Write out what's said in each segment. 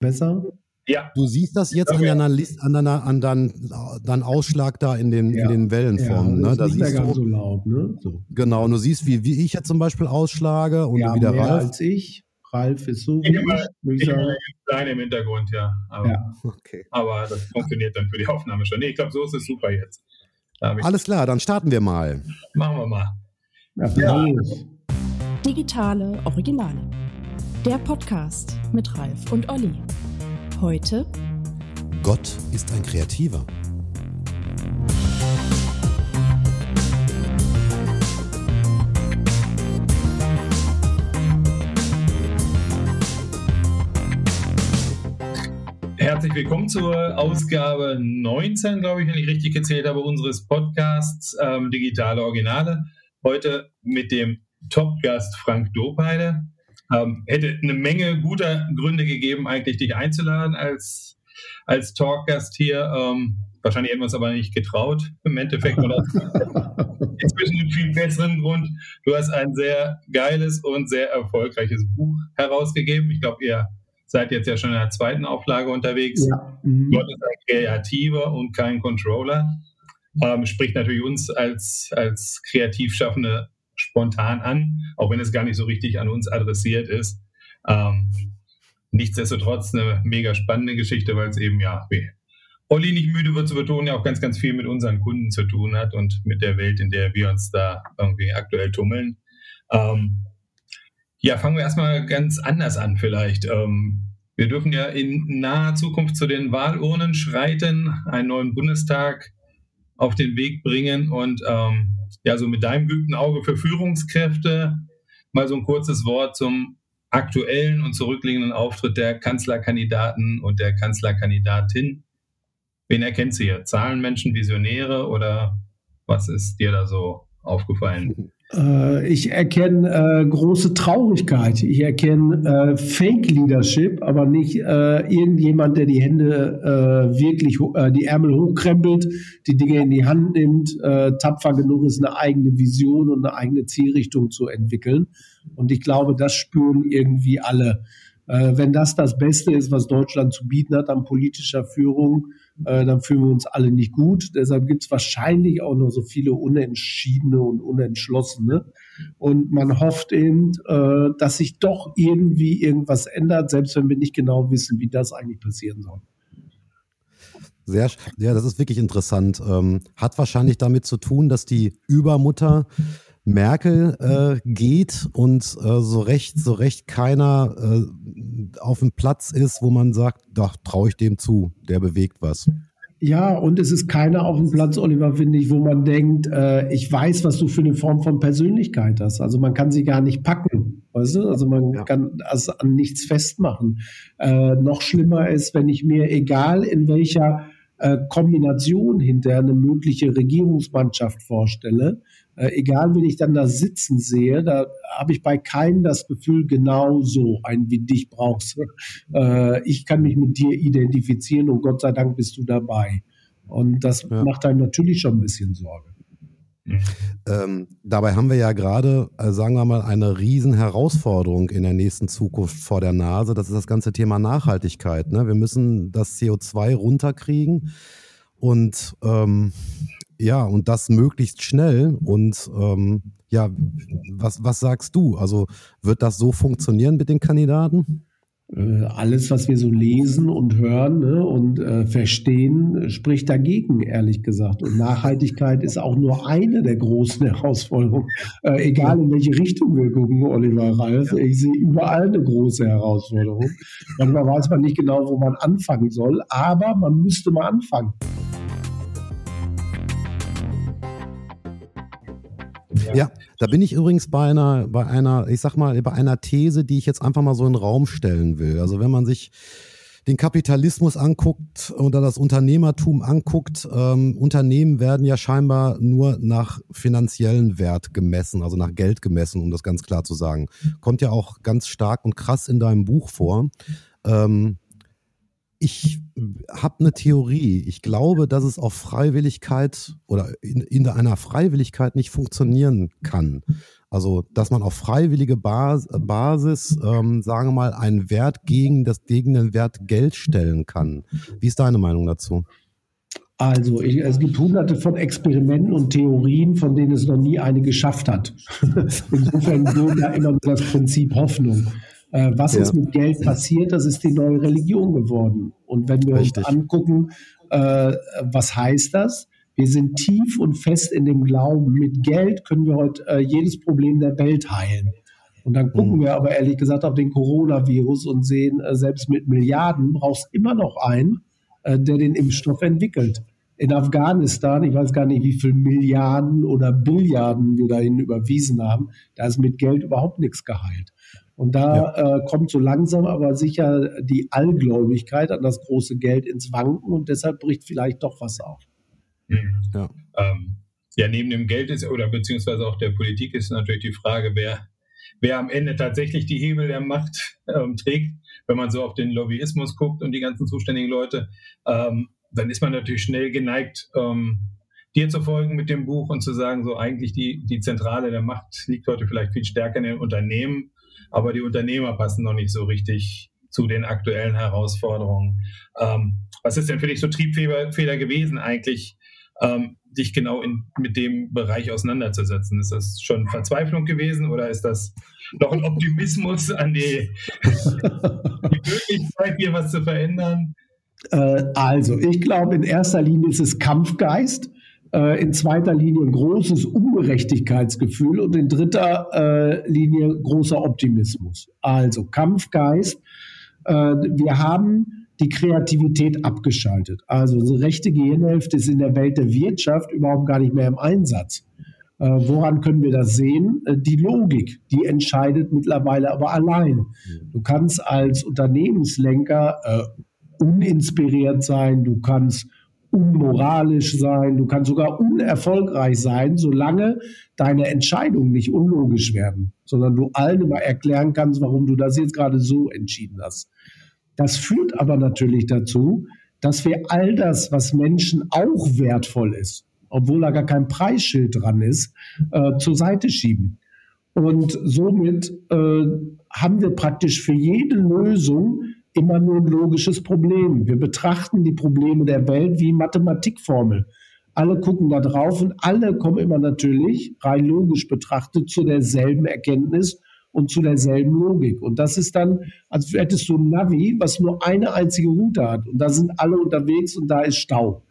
besser? Ja. Du siehst das jetzt an deiner List, an deiner, an deinem, deinem Ausschlag da in den, Ja. in den Wellenformen. ja, ne? das Da ist nicht mehr siehst ganz du, so laut, ne? So. genau, und du siehst, wie, wie ich jetzt zum Beispiel ausschlage und ja, wie der mehr Ralf. als ich. Ralf ist so Ich immer- ich kleine im Hintergrund, ja. Aber, Ja. Okay. aber das funktioniert dann für die Aufnahme schon. Nee, ich glaube, so ist es super jetzt. Alles klar, dann starten wir mal. machen wir mal. Ja, Ja. Digitale Originale. Der Podcast mit Ralf und Olli. Heute Gott ist ein Kreativer. Herzlich willkommen zur Ausgabe 19, glaube ich, wenn ich richtig gezählt habe, unseres Podcasts ähm, Digitale Originale. Heute mit dem Top-Gast Frank Dopeide. Ähm, hätte eine Menge guter Gründe gegeben, eigentlich dich einzuladen als, als Talkgast hier. Ähm, wahrscheinlich hätten wir uns aber nicht getraut im Endeffekt. Oder inzwischen einen viel besseren Grund. Du hast ein sehr geiles und sehr erfolgreiches Buch herausgegeben. Ich glaube, ihr seid jetzt ja schon in der zweiten Auflage unterwegs. Ja. Mhm. Gott ist ein Kreativer und kein Controller. Ähm, spricht natürlich uns als, als Kreativschaffende spontan an, auch wenn es gar nicht so richtig an uns adressiert ist. Ähm, nichtsdestotrotz eine mega spannende Geschichte, weil es eben, ja, wie Olli nicht müde wird zu betonen, ja auch ganz, ganz viel mit unseren Kunden zu tun hat und mit der Welt, in der wir uns da irgendwie aktuell tummeln. Ähm, ja, fangen wir erstmal ganz anders an vielleicht. Ähm, wir dürfen ja in naher Zukunft zu den Wahlurnen schreiten, einen neuen Bundestag auf den Weg bringen und ähm, ja, so mit deinem geübten Auge für Führungskräfte mal so ein kurzes Wort zum aktuellen und zurückliegenden Auftritt der Kanzlerkandidaten und der Kanzlerkandidatin. Wen erkennt sie hier? Zahlenmenschen, Visionäre oder was ist dir da so aufgefallen? Äh, ich erkenne äh, große Traurigkeit. Ich erkenne äh, Fake Leadership, aber nicht äh, irgendjemand, der die Hände äh, wirklich, äh, die Ärmel hochkrempelt, die Dinge in die Hand nimmt, tapfer genug ist, eine eigene Vision und eine eigene Zielrichtung zu entwickeln. Und ich glaube, das spüren irgendwie alle. Wenn das das Beste ist, was Deutschland zu bieten hat an politischer Führung, äh, dann fühlen wir uns alle nicht gut. Deshalb gibt es wahrscheinlich auch noch so viele Unentschiedene und Unentschlossene. Und man hofft eben, äh, dass sich doch irgendwie irgendwas ändert, selbst wenn wir nicht genau wissen, wie das eigentlich passieren soll. Sehr, ja, das ist wirklich interessant. Ähm, hat wahrscheinlich damit zu tun, dass die Übermutter Merkel äh, geht und äh, so recht, so recht keiner äh, auf dem Platz ist, wo man sagt, da traue ich dem zu, der bewegt was. Ja, und es ist keiner auf dem Platz, Oliver, finde ich, wo man denkt, äh, ich weiß, was du für eine Form von Persönlichkeit hast. Also man kann sie gar nicht packen. Weißt du? Also man Ja. kann das an nichts festmachen. Äh, noch schlimmer ist, wenn ich mir, egal in welcher äh, Kombination hinter eine mögliche Regierungsmannschaft vorstelle, äh, egal wen ich dann da sitzen sehe, da habe ich bei keinem das Gefühl, genau so ein wie dich brauchst. du. Äh, ich kann mich mit dir identifizieren und Gott sei Dank bist du dabei. Und das Ja. macht einem natürlich schon ein bisschen Sorge. Ähm, dabei haben wir ja gerade, äh, sagen wir mal, eine Herausforderung in der nächsten Zukunft vor der Nase. Das ist das ganze Thema Nachhaltigkeit. Ne? Wir müssen das CO2 runterkriegen und ähm, ja, und das möglichst schnell. Und ähm, ja, was, was sagst du? Also wird das so funktionieren mit den Kandidaten? Äh, alles, was wir so lesen und hören ne, und äh, verstehen, spricht dagegen, ehrlich gesagt. Und Nachhaltigkeit ist auch nur eine der großen Herausforderungen. Äh, egal in welche Richtung wir gucken, Oliver Ralf, ich sehe überall eine große Herausforderung. Manchmal weiß man nicht genau, wo man anfangen soll, aber man müsste mal anfangen. Ja, da bin ich übrigens bei einer, bei einer, ich sag mal, bei einer These, die ich jetzt einfach mal so in den Raum stellen will. Also wenn man sich den Kapitalismus anguckt oder das Unternehmertum anguckt, ähm, Unternehmen werden ja scheinbar nur nach finanziellen Wert gemessen, also nach Geld gemessen, um das ganz klar zu sagen. Kommt ja auch ganz stark und krass in deinem Buch vor. Ähm, ich habe eine Theorie. Ich glaube, dass es auf Freiwilligkeit oder in, in einer Freiwilligkeit nicht funktionieren kann. Also, dass man auf freiwillige Bas Basis, ähm, sagen wir mal, einen Wert gegen das gegen den Wert Geld stellen kann. Wie ist deine Meinung dazu? Also, ich, es gibt hunderte von Experimenten und Theorien, von denen es noch nie eine geschafft hat. Insofern gilt da immer das Prinzip Hoffnung. Äh, was ja. ist mit Geld passiert? Das ist die neue Religion geworden. Und wenn wir Richtig. uns angucken, äh, was heißt das? Wir sind tief und fest in dem Glauben, mit Geld können wir heute äh, jedes Problem der Welt heilen. Und dann gucken mhm. wir aber ehrlich gesagt auf den Coronavirus und sehen, äh, selbst mit Milliarden brauchst immer noch einen, äh, der den Impfstoff entwickelt. In Afghanistan, ich weiß gar nicht, wie viele Milliarden oder Billiarden wir dahin überwiesen haben, da ist mit Geld überhaupt nichts geheilt. Und da ja. äh, kommt so langsam aber sicher die Allgläubigkeit an das große Geld ins Wanken und deshalb bricht vielleicht doch was auf. Mhm. Ja. Ähm, ja, neben dem Geld ist oder beziehungsweise auch der Politik ist natürlich die Frage, wer, wer am Ende tatsächlich die Hebel der Macht ähm, trägt. Wenn man so auf den Lobbyismus guckt und die ganzen zuständigen Leute, ähm, dann ist man natürlich schnell geneigt, ähm, dir zu folgen mit dem Buch und zu sagen, so eigentlich die, die Zentrale der Macht liegt heute vielleicht viel stärker in den Unternehmen aber die Unternehmer passen noch nicht so richtig zu den aktuellen Herausforderungen. Ähm, was ist denn für dich so Triebfehler gewesen eigentlich, ähm, dich genau in, mit dem Bereich auseinanderzusetzen? Ist das schon Verzweiflung gewesen oder ist das noch ein Optimismus an die, die Möglichkeit, hier was zu verändern? Äh, also, ich glaube, in erster Linie ist es Kampfgeist äh, in zweiter Linie großes Ungerechtigkeitsgefühl und in dritter äh, Linie großer Optimismus. Also Kampfgeist. Äh, wir haben die Kreativität abgeschaltet. Also unsere rechte Gehirnhälfte ist in der Welt der Wirtschaft überhaupt gar nicht mehr im Einsatz. Äh, woran können wir das sehen? Äh, die Logik, die entscheidet mittlerweile aber allein. Du kannst als Unternehmenslenker äh, uninspiriert sein, du kannst unmoralisch sein, du kannst sogar unerfolgreich sein, solange deine Entscheidungen nicht unlogisch werden, sondern du allen immer erklären kannst, warum du das jetzt gerade so entschieden hast. Das führt aber natürlich dazu, dass wir all das, was Menschen auch wertvoll ist, obwohl da gar kein Preisschild dran ist, äh, zur Seite schieben. Und somit äh, haben wir praktisch für jede Lösung immer nur ein logisches Problem. Wir betrachten die Probleme der Welt wie Mathematikformel. Alle gucken da drauf und alle kommen immer natürlich, rein logisch betrachtet, zu derselben Erkenntnis und zu derselben Logik. Und das ist dann, als hättest du ein Navi, was nur eine einzige Route hat. Und da sind alle unterwegs und da ist Stau.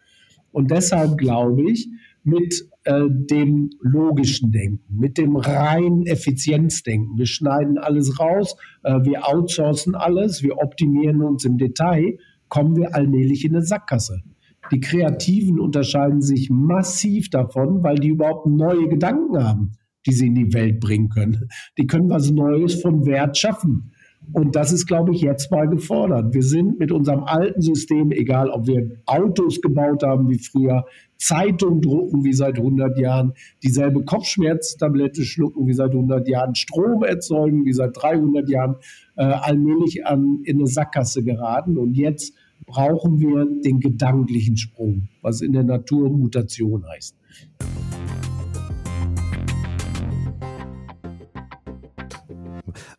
Und deshalb glaube ich, mit äh, dem logischen Denken, mit dem reinen Effizienzdenken. Wir schneiden alles raus, äh, wir outsourcen alles, wir optimieren uns im Detail, kommen wir allmählich in eine Sackgasse. Die Kreativen unterscheiden sich massiv davon, weil die überhaupt neue Gedanken haben, die sie in die Welt bringen können. Die können was Neues von Wert schaffen. Und das ist, glaube ich, jetzt mal gefordert. Wir sind mit unserem alten System, egal ob wir Autos gebaut haben wie früher, Zeitung drucken wie seit 100 Jahren, dieselbe Kopfschmerztablette schlucken wie seit 100 Jahren, Strom erzeugen wie seit 300 Jahren, äh, allmählich an, in eine Sackgasse geraten. Und jetzt brauchen wir den gedanklichen Sprung, was in der Natur Mutation heißt.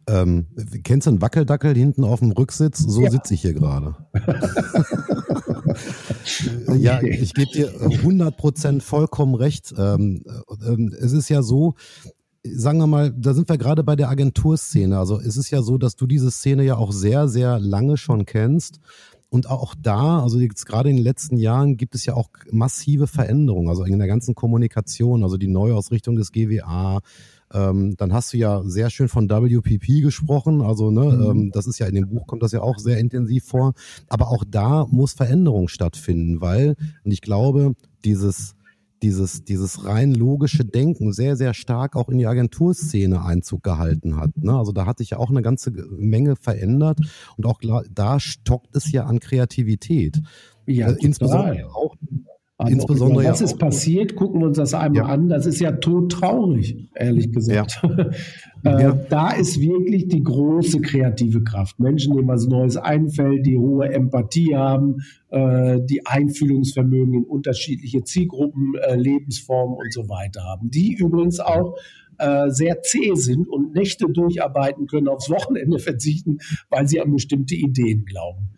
Ähm, kennst du einen Wackeldackel hinten auf dem Rücksitz? So ja. sitze ich hier gerade. Ja, ich gebe dir 100% vollkommen recht. Ähm, ähm, es ist ja so, sagen wir mal, da sind wir gerade bei der Agenturszene. Also es ist ja so, dass du diese Szene ja auch sehr, sehr lange schon kennst. Und auch da, also jetzt gerade in den letzten Jahren, gibt es ja auch massive Veränderungen, also in der ganzen Kommunikation, also die Neuausrichtung des GWA, ähm, dann hast du ja sehr schön von WPP gesprochen. Also, ne, mhm. ähm, das ist ja in dem Buch kommt das ja auch sehr intensiv vor. Aber auch da muss Veränderung stattfinden, weil, und ich glaube, dieses, dieses, dieses rein logische Denken sehr, sehr stark auch in die Agenturszene Einzug gehalten hat. Ne? Also da hat sich ja auch eine ganze Menge verändert und auch da stockt es ja an Kreativität. Ja, äh, insbesondere auch Also, Insbesondere was ja ist passiert? Gucken wir uns das einmal ja. an. Das ist ja todtraurig, ehrlich gesagt. Ja. äh, da ist wirklich die große kreative Kraft. Menschen, denen was Neues einfällt, die hohe Empathie haben, äh, die Einfühlungsvermögen in unterschiedliche Zielgruppen, äh, Lebensformen und so weiter haben. Die übrigens auch äh, sehr zäh sind und Nächte durcharbeiten können, aufs Wochenende verzichten, weil sie an bestimmte Ideen glauben.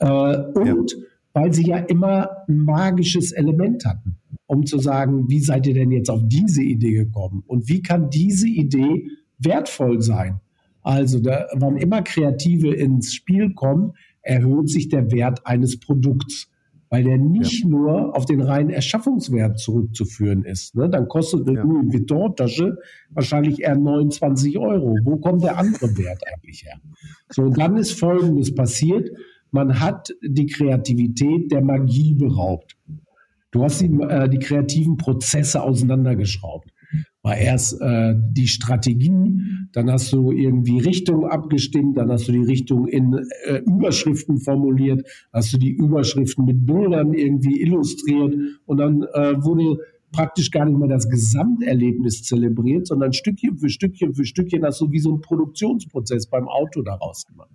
Äh, und weil sie ja immer ein magisches Element hatten, um zu sagen, wie seid ihr denn jetzt auf diese Idee gekommen und wie kann diese Idee wertvoll sein? Also, da, wann immer Kreative ins Spiel kommen, erhöht sich der Wert eines Produkts, weil der nicht ja. nur auf den reinen Erschaffungswert zurückzuführen ist. Ne? Dann kostet eine ja. Louis Vuitton-Tasche wahrscheinlich eher 29 Euro. Wo kommt der andere Wert eigentlich her? So, und dann ist Folgendes passiert. Man hat die Kreativität der Magie beraubt. Du hast die, äh, die kreativen Prozesse auseinandergeschraubt. War erst äh, die Strategie, dann hast du irgendwie Richtung abgestimmt, dann hast du die Richtung in äh, Überschriften formuliert, hast du die Überschriften mit Bildern irgendwie illustriert und dann äh, wurde praktisch gar nicht mehr das Gesamterlebnis zelebriert, sondern Stückchen für Stückchen für Stückchen hast du wie so ein Produktionsprozess beim Auto daraus gemacht.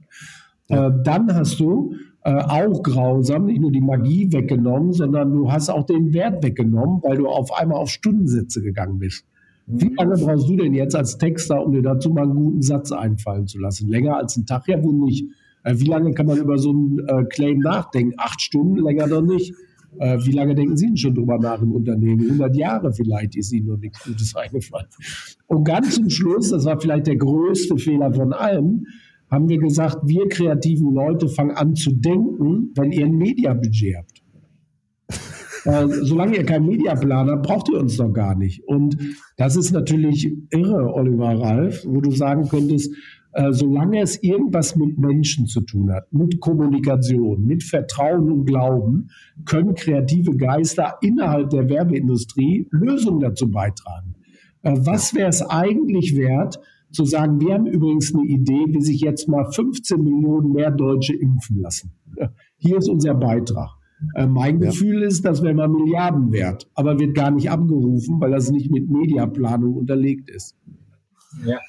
Äh, dann hast du äh, auch grausam nicht nur die Magie weggenommen, sondern du hast auch den Wert weggenommen, weil du auf einmal auf Stundensätze gegangen bist. Wie mhm. lange brauchst du denn jetzt als Texter, um dir dazu mal einen guten Satz einfallen zu lassen? Länger als ein Tag? Ja, wohl nicht. Äh, wie lange kann man über so einen äh, Claim nachdenken? Acht Stunden, länger doch nicht. Äh, wie lange denken Sie denn schon drüber nach im Unternehmen? 100 Jahre vielleicht ist Ihnen noch nichts Gutes eingefallen. Und ganz zum Schluss, das war vielleicht der größte Fehler von allem, haben wir gesagt, wir kreativen Leute fangen an zu denken, wenn ihr ein Mediabudget habt. Äh, solange ihr keinen Mediaplan habt, braucht ihr uns doch gar nicht. Und das ist natürlich irre, Oliver Ralf, wo du sagen könntest, äh, solange es irgendwas mit Menschen zu tun hat, mit Kommunikation, mit Vertrauen und Glauben, können kreative Geister innerhalb der Werbeindustrie Lösungen dazu beitragen. Äh, was wäre es eigentlich wert, zu sagen, wir haben übrigens eine Idee, wie sich jetzt mal 15 Millionen mehr Deutsche impfen lassen. Hier ist unser Beitrag. Äh, mein ja. Gefühl ist, das wäre mal Milliarden wert, aber wird gar nicht abgerufen, weil das nicht mit Mediaplanung unterlegt ist. Ja,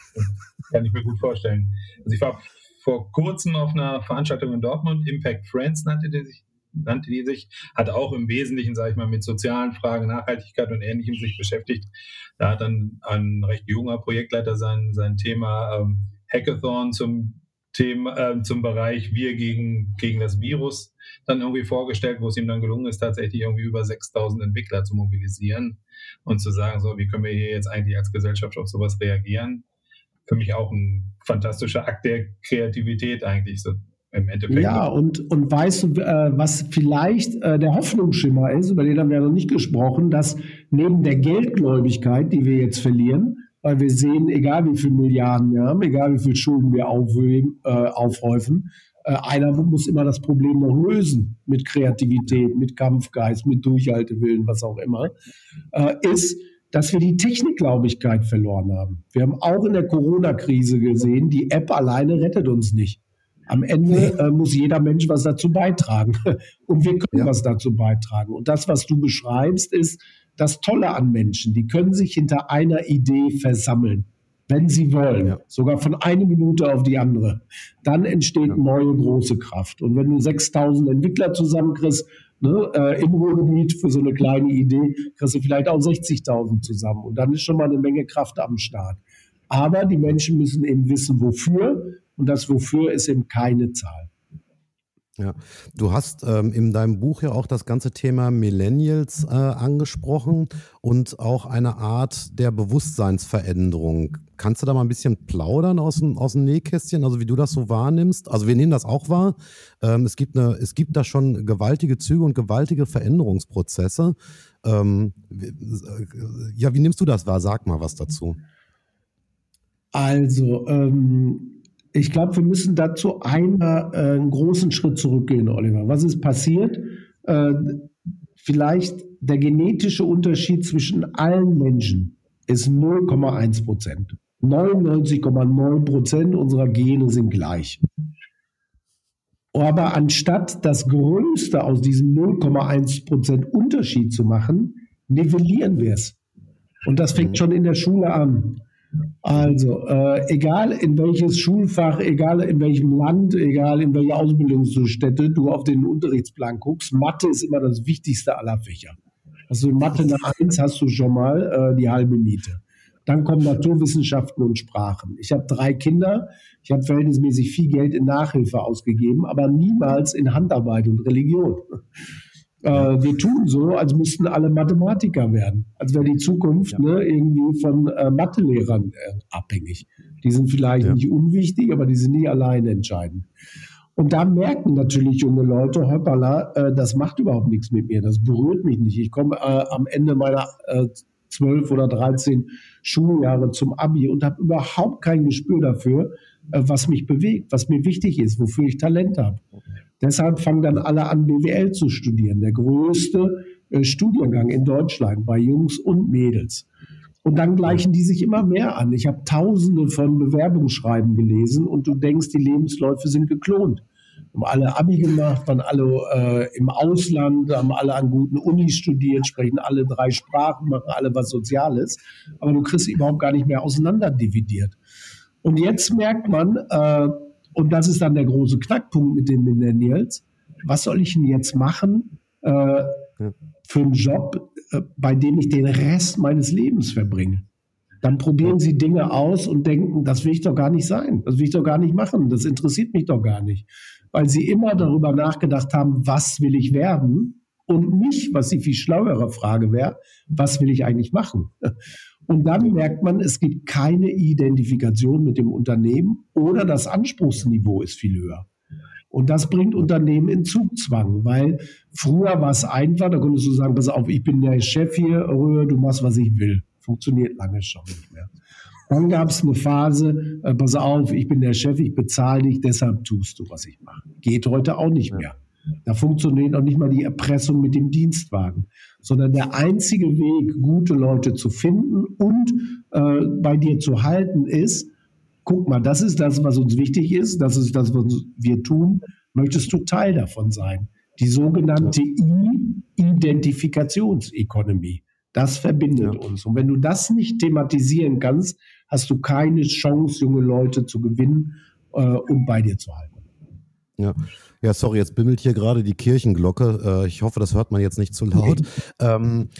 kann ich mir gut vorstellen. Also ich war vor kurzem auf einer Veranstaltung in Dortmund, Impact Friends nannte die sich, nannte die sich, hat auch im Wesentlichen, sage ich mal, mit sozialen Fragen, Nachhaltigkeit und Ähnlichem sich beschäftigt. Da hat dann ein recht junger Projektleiter sein, sein Thema ähm, Hackathon zum Thema, äh, zum Bereich Wir gegen, gegen das Virus dann irgendwie vorgestellt, wo es ihm dann gelungen ist, tatsächlich irgendwie über 6000 Entwickler zu mobilisieren und zu sagen, so, wie können wir hier jetzt eigentlich als Gesellschaft auf sowas reagieren? Für mich auch ein fantastischer Akt der Kreativität eigentlich, so im Endeffekt. Ja, und, und weißt du, äh, was vielleicht äh, der Hoffnungsschimmer ist, über den haben wir noch nicht gesprochen, dass neben der Geldgläubigkeit, die wir jetzt verlieren, weil wir sehen, egal wie viele Milliarden wir haben, egal wie viele Schulden wir aufhöben, äh, aufhäufen, äh, einer muss immer das Problem noch lösen mit Kreativität, mit Kampfgeist, mit Durchhaltewillen, was auch immer, äh, ist, dass wir die Technikglaubigkeit verloren haben. Wir haben auch in der Corona-Krise gesehen, die App alleine rettet uns nicht. Am Ende äh, muss jeder Mensch was dazu beitragen. Und wir können ja. was dazu beitragen. Und das, was du beschreibst, ist das Tolle an Menschen. Die können sich hinter einer Idee versammeln, wenn sie wollen. Ja. Sogar von einer Minute auf die andere. Dann entsteht ja. neue große Kraft. Und wenn du 6000 Entwickler zusammenkriegst, ne, äh, im Ruhrgebiet für so eine kleine Idee, kriegst du vielleicht auch 60.000 zusammen. Und dann ist schon mal eine Menge Kraft am Start. Aber die Menschen müssen eben wissen, wofür und das Wofür ist eben keine Zahl. Ja, du hast ähm, in deinem Buch ja auch das ganze Thema Millennials äh, angesprochen und auch eine Art der Bewusstseinsveränderung. Kannst du da mal ein bisschen plaudern aus dem, aus dem Nähkästchen, also wie du das so wahrnimmst? Also wir nehmen das auch wahr. Ähm, es, gibt eine, es gibt da schon gewaltige Züge und gewaltige Veränderungsprozesse. Ähm, äh, ja, wie nimmst du das wahr? Sag mal was dazu. Also, ähm, ich glaube, wir müssen dazu einmal äh, einen großen Schritt zurückgehen, Oliver. Was ist passiert? Äh, vielleicht der genetische Unterschied zwischen allen Menschen ist 0,1 Prozent. 99,9 Prozent unserer Gene sind gleich. Aber anstatt das Größte aus diesem 0,1 Prozent Unterschied zu machen, nivellieren wir es. Und das fängt mhm. schon in der Schule an. Also, äh, egal in welches Schulfach, egal in welchem Land, egal in welche Ausbildungsstätte du auf den Unterrichtsplan guckst, Mathe ist immer das wichtigste aller Fächer. Also Mathe eine Eins hast du schon mal äh, die halbe Miete. Dann kommen Naturwissenschaften und Sprachen. Ich habe drei Kinder. Ich habe verhältnismäßig viel Geld in Nachhilfe ausgegeben, aber niemals in Handarbeit und Religion. Äh, wir tun so, als müssten alle Mathematiker werden. Als wäre die Zukunft ja. ne, irgendwie von äh, Mathelehrern äh, abhängig. Die sind vielleicht ja. nicht unwichtig, aber die sind nicht alleine entscheidend. Und da merken natürlich junge Leute, hoppala, äh, das macht überhaupt nichts mit mir, das berührt mich nicht. Ich komme äh, am Ende meiner äh, zwölf oder dreizehn Schuljahre zum Abi und habe überhaupt kein Gespür dafür, äh, was mich bewegt, was mir wichtig ist, wofür ich Talent habe. Deshalb fangen dann alle an, BWL zu studieren. Der größte äh, Studiengang in Deutschland bei Jungs und Mädels. Und dann gleichen die sich immer mehr an. Ich habe tausende von Bewerbungsschreiben gelesen und du denkst, die Lebensläufe sind geklont. Haben alle Abi gemacht, waren alle äh, im Ausland, haben alle an guten Unis studiert, sprechen alle drei Sprachen, machen alle was Soziales. Aber du kriegst überhaupt gar nicht mehr auseinanderdividiert. Und jetzt merkt man, äh, und das ist dann der große Knackpunkt mit den Millennials, was soll ich denn jetzt machen äh, für einen Job, äh, bei dem ich den Rest meines Lebens verbringe? Dann probieren sie Dinge aus und denken, das will ich doch gar nicht sein, das will ich doch gar nicht machen, das interessiert mich doch gar nicht. Weil sie immer darüber nachgedacht haben, was will ich werden und nicht, was die viel schlauere Frage wäre, was will ich eigentlich machen? Und dann merkt man, es gibt keine Identifikation mit dem Unternehmen oder das Anspruchsniveau ist viel höher. Und das bringt Unternehmen in Zugzwang, weil früher war es einfach, da konntest du sagen, pass auf, ich bin der Chef hier, du machst, was ich will. Funktioniert lange schon nicht mehr. Dann gab es eine Phase, äh, pass auf, ich bin der Chef, ich bezahle dich, deshalb tust du, was ich mache. Geht heute auch nicht mehr. Da funktioniert auch nicht mal die Erpressung mit dem Dienstwagen, sondern der einzige Weg, gute Leute zu finden und äh, bei dir zu halten, ist, guck mal, das ist das, was uns wichtig ist, das ist das, was wir tun, möchtest du Teil davon sein. Die sogenannte I-Identifikationsökonomie. Das verbindet ja. uns. Und wenn du das nicht thematisieren kannst, hast du keine Chance, junge Leute zu gewinnen äh, und bei dir zu halten. Ja. Ja, sorry, jetzt bimmelt hier gerade die Kirchenglocke. Äh, ich hoffe, das hört man jetzt nicht zu laut. Ähm,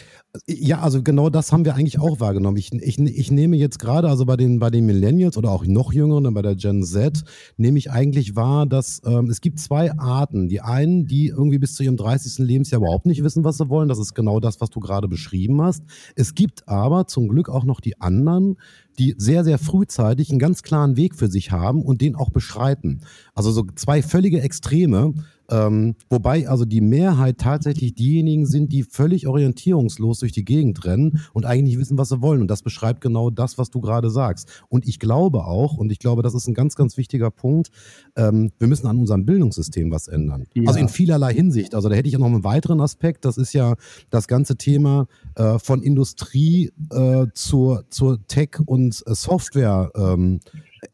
ja, also genau das haben wir eigentlich auch wahrgenommen. Ich, ich, ich nehme jetzt gerade, also bei den, bei den Millennials oder auch noch jüngeren, bei der Gen Z, nehme ich eigentlich wahr, dass ähm, es gibt zwei Arten. Die einen, die irgendwie bis zu ihrem 30. Lebensjahr überhaupt nicht wissen, was sie wollen. Das ist genau das, was du gerade beschrieben hast. Es gibt aber zum Glück auch noch die anderen, die sehr, sehr frühzeitig einen ganz klaren Weg für sich haben und den auch beschreiten. Also so zwei völlige Extreme. Ähm, wobei also die Mehrheit tatsächlich diejenigen sind, die völlig orientierungslos durch die Gegend rennen und eigentlich nicht wissen, was sie wollen. Und das beschreibt genau das, was du gerade sagst. Und ich glaube auch, und ich glaube, das ist ein ganz, ganz wichtiger Punkt, ähm, wir müssen an unserem Bildungssystem was ändern. Ja. Also in vielerlei Hinsicht. Also da hätte ich ja noch einen weiteren Aspekt. Das ist ja das ganze Thema äh, von Industrie äh, zur, zur Tech- und äh, Software. Ähm,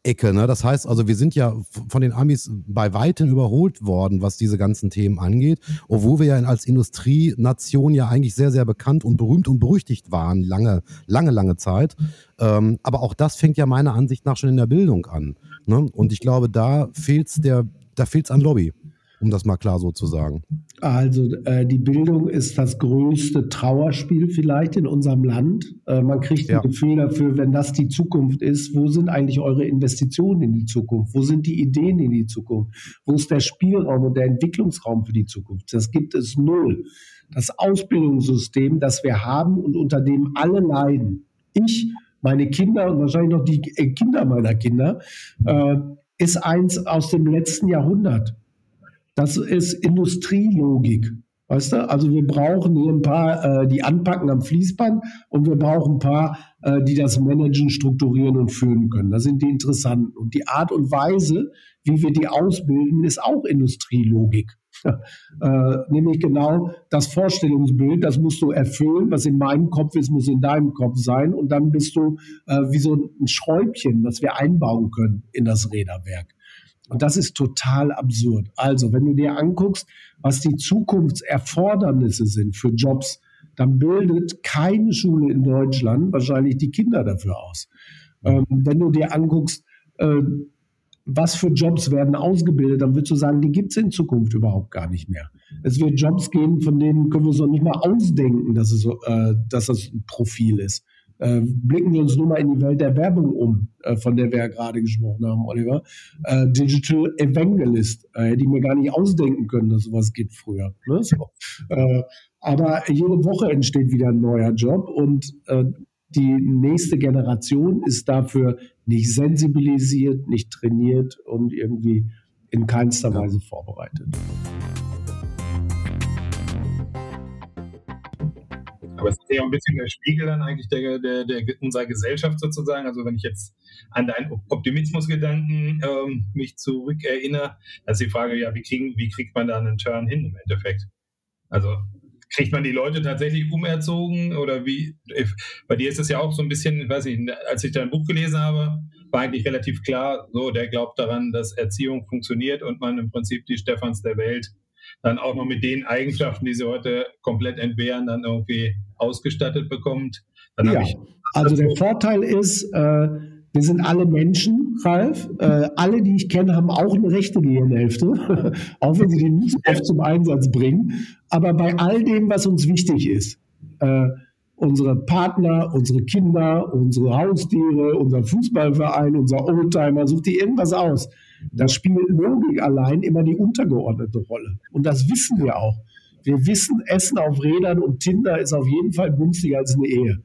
Ecke. Ne? Das heißt also, wir sind ja von den Amis bei weitem überholt worden, was diese ganzen Themen angeht, obwohl wir ja als Industrienation ja eigentlich sehr, sehr bekannt und berühmt und berüchtigt waren, lange, lange, lange Zeit. Ähm, aber auch das fängt ja meiner Ansicht nach schon in der Bildung an. Ne? Und ich glaube, da fehlt es da fehlt's an Lobby um das mal klar so zu sagen? Also äh, die Bildung ist das größte Trauerspiel vielleicht in unserem Land. Äh, man kriegt ein ja. Gefühl dafür, wenn das die Zukunft ist, wo sind eigentlich eure Investitionen in die Zukunft? Wo sind die Ideen in die Zukunft? Wo ist der Spielraum und der Entwicklungsraum für die Zukunft? Das gibt es null. Das Ausbildungssystem, das wir haben und unter dem alle leiden, ich, meine Kinder und wahrscheinlich noch die äh, Kinder meiner Kinder, äh, ist eins aus dem letzten Jahrhundert. Das ist Industrielogik. Weißt du? Also wir brauchen hier ein paar, äh, die anpacken am Fließband und wir brauchen ein paar, äh, die das managen, strukturieren und führen können. Das sind die interessanten. Und die Art und Weise, wie wir die ausbilden, ist auch Industrielogik. äh, nämlich genau das Vorstellungsbild, das musst du erfüllen, was in meinem Kopf ist, muss in deinem Kopf sein. Und dann bist du äh, wie so ein Schräubchen, was wir einbauen können in das Räderwerk. Und das ist total absurd. Also, wenn du dir anguckst, was die Zukunftserfordernisse sind für Jobs, dann bildet keine Schule in Deutschland wahrscheinlich die Kinder dafür aus. Ähm, wenn du dir anguckst, äh, was für Jobs werden ausgebildet, dann würdest du sagen, die gibt es in Zukunft überhaupt gar nicht mehr. Es wird Jobs geben, von denen können wir uns noch nicht mal ausdenken, dass es, äh, dass das ein Profil ist. Äh, blicken wir uns nur mal in die Welt der Werbung um, äh, von der wir ja gerade gesprochen haben, Oliver. Äh, Digital Evangelist. Äh, hätte ich mir gar nicht ausdenken können, dass sowas gibt früher. Ne? So. Aber jede Woche entsteht wieder ein neuer Job und die nächste Generation ist dafür nicht sensibilisiert, nicht trainiert und irgendwie in keinster Weise vorbereitet. Aber es ist ja auch ein bisschen der Spiegel dann eigentlich der, der, der, unserer Gesellschaft sozusagen. Also wenn ich jetzt an deinen Optimismusgedanken ähm, mich zurückerinnere, dann ist die Frage, ja, wie, kriegen, wie kriegt man da einen Turn hin im Endeffekt? Also kriegt man die Leute tatsächlich umerzogen oder wie? Bei dir ist es ja auch so ein bisschen, weiß ich, als ich dein Buch gelesen habe, war eigentlich relativ klar, so, der glaubt daran, dass Erziehung funktioniert und man im Prinzip die Stephans der Welt dann auch noch mit den Eigenschaften, die sie heute komplett entbehren, dann irgendwie ausgestattet bekommt. Dann ja, also der Vorteil ist, äh, wir sind alle Menschen, Ralf. Äh, alle, die ich kenne, haben auch eine rechte Gehirnhälfte, auch wenn sie die nicht oft zum Einsatz bringen. Aber bei all dem, was uns wichtig ist, äh, unsere Partner, unsere Kinder, unsere Haustiere, unser Fußballverein, unser Oldtimer, sucht die irgendwas aus. Das spielt Logik allein immer die untergeordnete Rolle. Und das wissen wir auch. Wir wissen, Essen auf Rädern und Tinder ist auf jeden Fall günstiger als eine Ehe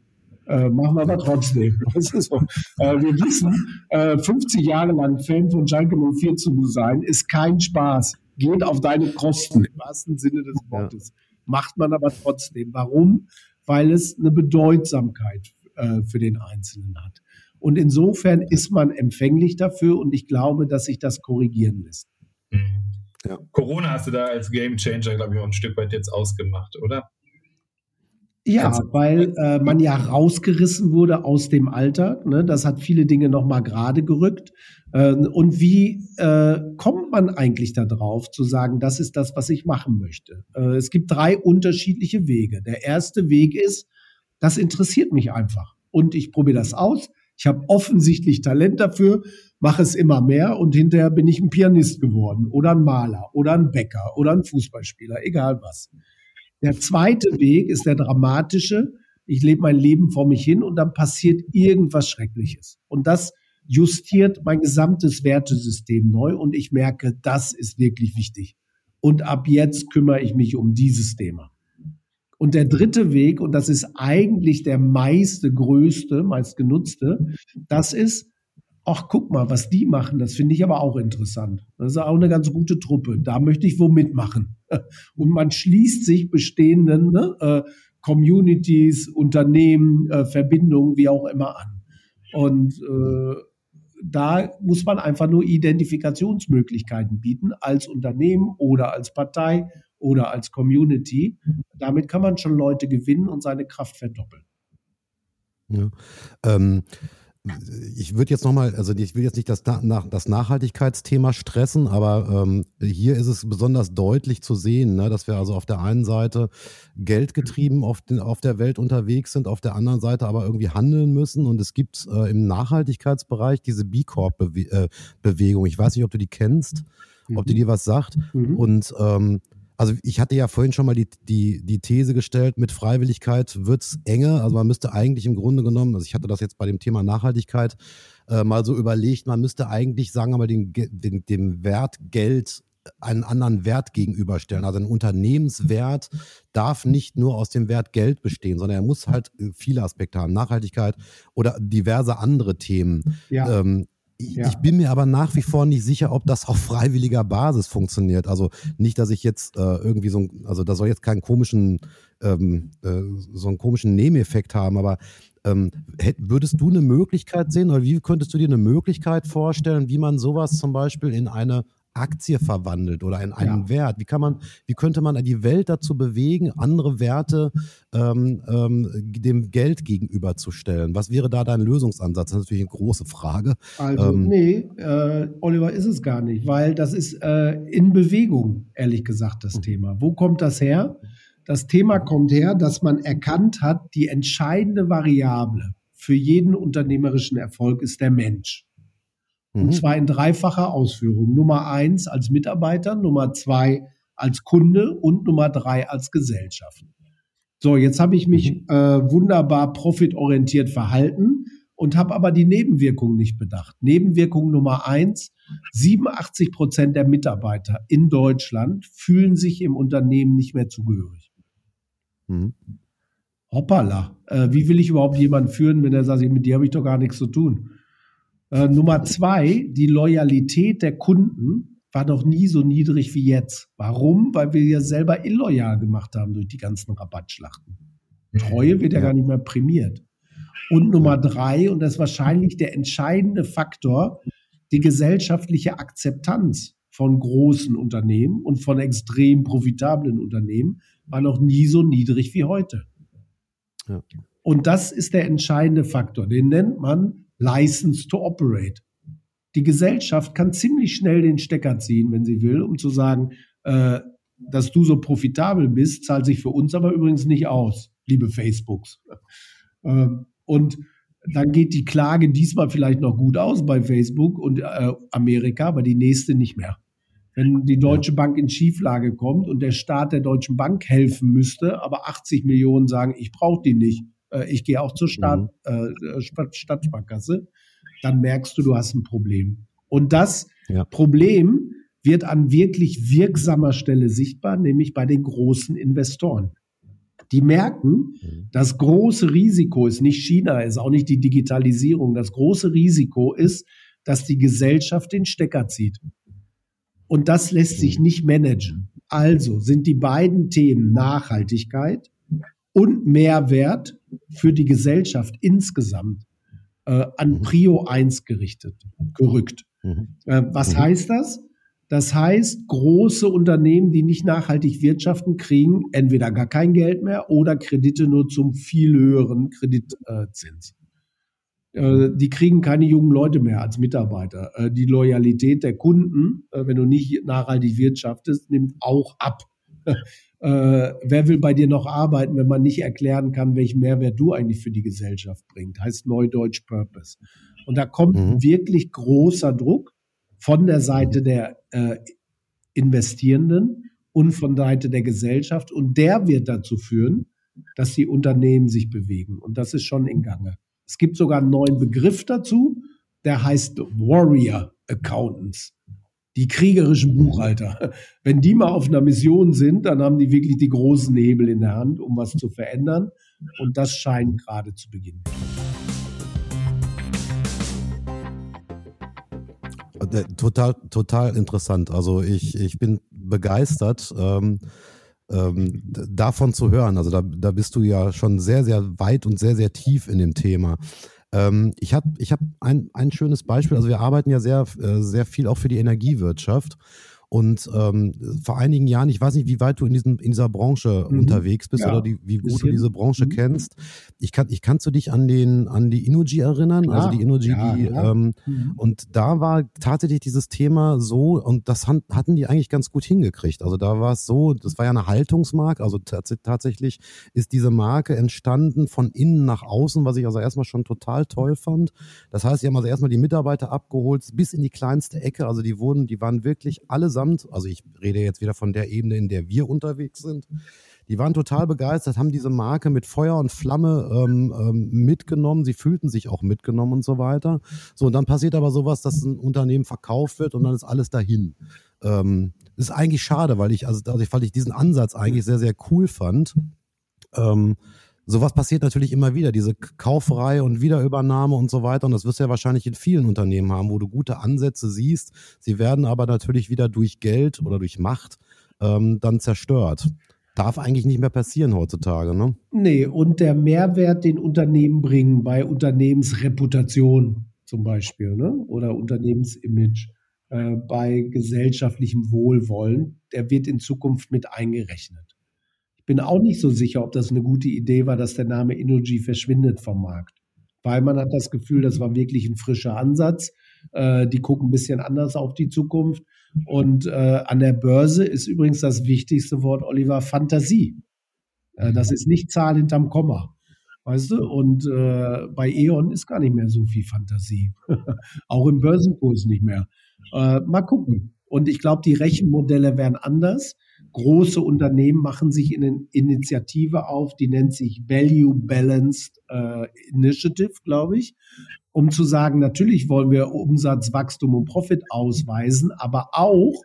äh, machen wir aber trotzdem. so. äh, wir wissen, äh, 50 Jahre lang Fan von Schalke 04 zu sein, ist kein Spaß. Geht auf deine Kosten, im wahrsten Sinne des Wortes. Ja. Macht man aber trotzdem. Warum? Weil es eine Bedeutsamkeit äh, für den Einzelnen hat. Und insofern ist man empfänglich dafür und ich glaube, dass sich das korrigieren lässt. Mhm. Ja. Corona hast du da als Game Changer, glaube ich, auch ein Stück weit jetzt ausgemacht, oder? Ja, weil äh, man ja rausgerissen wurde aus dem Alltag. Ne? Das hat viele Dinge nochmal gerade gerückt. Äh, und wie äh, kommt man eigentlich darauf, zu sagen, das ist das, was ich machen möchte? Äh, es gibt drei unterschiedliche Wege. Der erste Weg ist, das interessiert mich einfach. Und ich probiere das aus. Ich habe offensichtlich Talent dafür, mache es immer mehr und hinterher bin ich ein Pianist geworden oder ein Maler oder ein Bäcker oder ein Fußballspieler, egal was. Der zweite Weg ist der dramatische. Ich lebe mein Leben vor mich hin und dann passiert irgendwas Schreckliches. Und das justiert mein gesamtes Wertesystem neu und ich merke, das ist wirklich wichtig. Und ab jetzt kümmere ich mich um dieses Thema. Und der dritte Weg, und das ist eigentlich der meiste, größte, meist genutzte, das ist, ach, guck mal, was die machen, das finde ich aber auch interessant. Das ist auch eine ganz gute Truppe. Da möchte ich wo mitmachen. Und man schließt sich bestehenden ne, äh, Communities, Unternehmen, äh, Verbindungen, wie auch immer an. Und äh, da muss man einfach nur Identifikationsmöglichkeiten bieten als Unternehmen oder als Partei oder als Community. Damit kann man schon Leute gewinnen und seine Kraft verdoppeln. Ja. Ähm, ich würde jetzt nochmal, also ich will jetzt nicht das, das Nachhaltigkeitsthema stressen, aber ähm, hier ist es besonders deutlich zu sehen, ne, dass wir also auf der einen Seite geldgetrieben auf, den, auf der Welt unterwegs sind, auf der anderen Seite aber irgendwie handeln müssen. Und es gibt äh, im Nachhaltigkeitsbereich diese B Corp-Bewegung. Äh, ich weiß nicht, ob du die kennst, ob die mhm. dir was sagt. Mhm. Und ähm, also ich hatte ja vorhin schon mal die, die, die These gestellt, mit Freiwilligkeit wird es enger. Also man müsste eigentlich im Grunde genommen, also ich hatte das jetzt bei dem Thema Nachhaltigkeit äh, mal so überlegt, man müsste eigentlich, sagen wir mal, den, den, dem Wert Geld einen anderen Wert gegenüberstellen. Also ein Unternehmenswert darf nicht nur aus dem Wert Geld bestehen, sondern er muss halt viele Aspekte haben. Nachhaltigkeit oder diverse andere Themen. Ja. Ähm, ich, ja. ich, bin mir aber nach wie vor nicht sicher, ob das auf freiwilliger Basis funktioniert. Also nicht, dass ich jetzt äh, irgendwie so, ein, also da soll jetzt keinen komischen, ähm, äh, so einen komischen Nebeneffekt haben, aber ähm, hätt, würdest du eine Möglichkeit sehen oder wie könntest du dir eine Möglichkeit vorstellen, wie man sowas zum Beispiel in eine Aktie verwandelt oder in einen ja. Wert? Wie kann man, wie könnte man die Welt dazu bewegen, andere Werte ähm, ähm, dem Geld gegenüberzustellen? Was wäre da dein Lösungsansatz? Das ist natürlich eine große Frage. Also, ähm, nee, äh, Oliver, ist es gar nicht, weil das ist äh, in Bewegung, ehrlich gesagt, das mhm. Thema. Wo kommt das her? Das Thema kommt her, dass man erkannt hat, die entscheidende Variable für jeden unternehmerischen Erfolg ist der Mensch. Und mhm. zwar in dreifacher Ausführung. Nummer eins als Mitarbeiter, Nummer zwei als Kunde und Nummer drei als Gesellschaft. So, jetzt habe ich mich mhm. äh, wunderbar profitorientiert verhalten und habe aber die Nebenwirkungen nicht bedacht. Nebenwirkung Nummer eins, 87 Prozent der Mitarbeiter in Deutschland fühlen sich im Unternehmen nicht mehr zugehörig. Mhm. Hoppala, äh, wie will ich überhaupt jemanden führen, wenn er sagt, mit dir habe ich doch gar nichts zu tun? Äh, Nummer zwei, die Loyalität der Kunden war noch nie so niedrig wie jetzt. Warum? Weil wir ja selber illoyal gemacht haben durch die ganzen Rabattschlachten. Treue wird ja, ja gar nicht mehr prämiert. Und Nummer drei, und das ist wahrscheinlich der entscheidende Faktor, die gesellschaftliche Akzeptanz von großen Unternehmen und von extrem profitablen Unternehmen war noch nie so niedrig wie heute. Ja. Und das ist der entscheidende Faktor. Den nennt man License to Operate. Die Gesellschaft kann ziemlich schnell den Stecker ziehen, wenn sie will, um zu sagen, äh, dass du so profitabel bist, zahlt sich für uns aber übrigens nicht aus, liebe Facebooks. Ähm, und dann geht die Klage diesmal vielleicht noch gut aus bei Facebook und äh, Amerika, aber die nächste nicht mehr. Wenn die Deutsche Bank in Schieflage kommt und der Staat der Deutschen Bank helfen müsste, aber 80 Millionen sagen, ich brauche die nicht, äh, ich gehe auch zur Staat, mhm. äh, Stadtsparkasse, dann merkst du, du hast ein Problem. Und das ja. Problem wird an wirklich wirksamer Stelle sichtbar, nämlich bei den großen Investoren. Die merken, mhm. das große Risiko ist nicht China, ist auch nicht die Digitalisierung. Das große Risiko ist, dass die Gesellschaft den Stecker zieht. Und das lässt sich nicht managen. Also sind die beiden Themen Nachhaltigkeit und Mehrwert für die Gesellschaft insgesamt äh, an mhm. Prio 1 gerichtet, gerückt. Mhm. Äh, was mhm. heißt das? Das heißt, große Unternehmen, die nicht nachhaltig wirtschaften, kriegen entweder gar kein Geld mehr oder Kredite nur zum viel höheren Kreditzins. Äh, die kriegen keine jungen Leute mehr als Mitarbeiter. Äh, die Loyalität der Kunden, äh, wenn du nicht nachhaltig wirtschaftest, nimmt auch ab. wer will bei dir noch arbeiten, wenn man nicht erklären kann, welchen Mehrwert du eigentlich für die Gesellschaft bringst? Heißt Neudeutsch Purpose. Und da kommt mhm. wirklich großer Druck von der Seite der äh, Investierenden und von der Seite der Gesellschaft. Und der wird dazu führen, dass die Unternehmen sich bewegen. Und das ist schon in Gange. Es gibt sogar einen neuen Begriff dazu, der heißt Warrior Accountants. Die kriegerischen Buchhalter. Wenn die mal auf einer Mission sind, dann haben die wirklich die großen Hebel in der Hand, um was zu verändern. Und das scheint gerade zu beginnen. Äh, total, total interessant. Also ich, ich bin begeistert. Ähm, ähm, davon zu hören. Also da, da bist du ja schon sehr, sehr weit und sehr, sehr tief in dem Thema. Ähm, ich habe ich hab ein, ein schönes Beispiel. Also wir arbeiten ja sehr, äh, sehr viel auch für die Energiewirtschaft. Und ähm, vor einigen Jahren, ich weiß nicht, wie weit du in, diesem, in dieser Branche mhm. unterwegs bist ja, oder die, wie gut du diese Branche mhm. kennst. Ich kann, ich kannst du dich an den an die Inuji erinnern? Ja, also die Inuji, ja, die ähm, mhm. und da war tatsächlich dieses Thema so und das hatten die eigentlich ganz gut hingekriegt. Also da war es so, das war ja eine Haltungsmarke. Also tatsächlich ist diese Marke entstanden von innen nach außen, was ich also erstmal schon total toll fand. Das heißt, sie haben also erstmal die Mitarbeiter abgeholt bis in die kleinste Ecke. Also die wurden, die waren wirklich alle allesamt, also ich rede jetzt wieder von der Ebene, in der wir unterwegs sind, die waren total begeistert, haben diese Marke mit Feuer und Flamme ähm, ähm, mitgenommen. Sie fühlten sich auch mitgenommen und so weiter. So, und dann passiert aber sowas, dass ein Unternehmen verkauft wird und dann ist alles dahin. Ähm, ist eigentlich schade, weil ich, also, weil ich diesen Ansatz eigentlich sehr, sehr cool fand. Ähm, sowas passiert natürlich immer wieder, diese Kauferei und Wiederübernahme und so weiter. Und das wirst du ja wahrscheinlich in vielen Unternehmen haben, wo du gute Ansätze siehst. Sie werden aber natürlich wieder durch Geld oder durch Macht ähm, dann zerstört. Darf eigentlich nicht mehr passieren heutzutage, ne? Nee, und der Mehrwert, den Unternehmen bringen bei Unternehmensreputation zum Beispiel, ne? Oder Unternehmensimage, äh, bei gesellschaftlichem Wohlwollen, der wird in Zukunft mit eingerechnet. Bin auch nicht so sicher, ob das eine gute Idee war, dass der Name Energy verschwindet vom Markt. Weil man hat das Gefühl, das war wirklich ein frischer Ansatz. Äh, die gucken ein bisschen anders auf die Zukunft. Und äh, an der Börse ist übrigens das wichtigste Wort, Oliver, Fantasie. Äh, das ist nicht Zahl hinterm Komma. Weißt du? Und äh, bei E.ON ist gar nicht mehr so viel Fantasie. Auch im Börsenkurs nicht mehr. Äh, mal gucken. Und ich glaube, die Rechenmodelle werden anders. Große Unternehmen machen sich in eine Initiative auf, die nennt sich Value Balanced äh, Initiative, glaube ich, um zu sagen, natürlich wollen wir Umsatz, Wachstum und Profit ausweisen, aber auch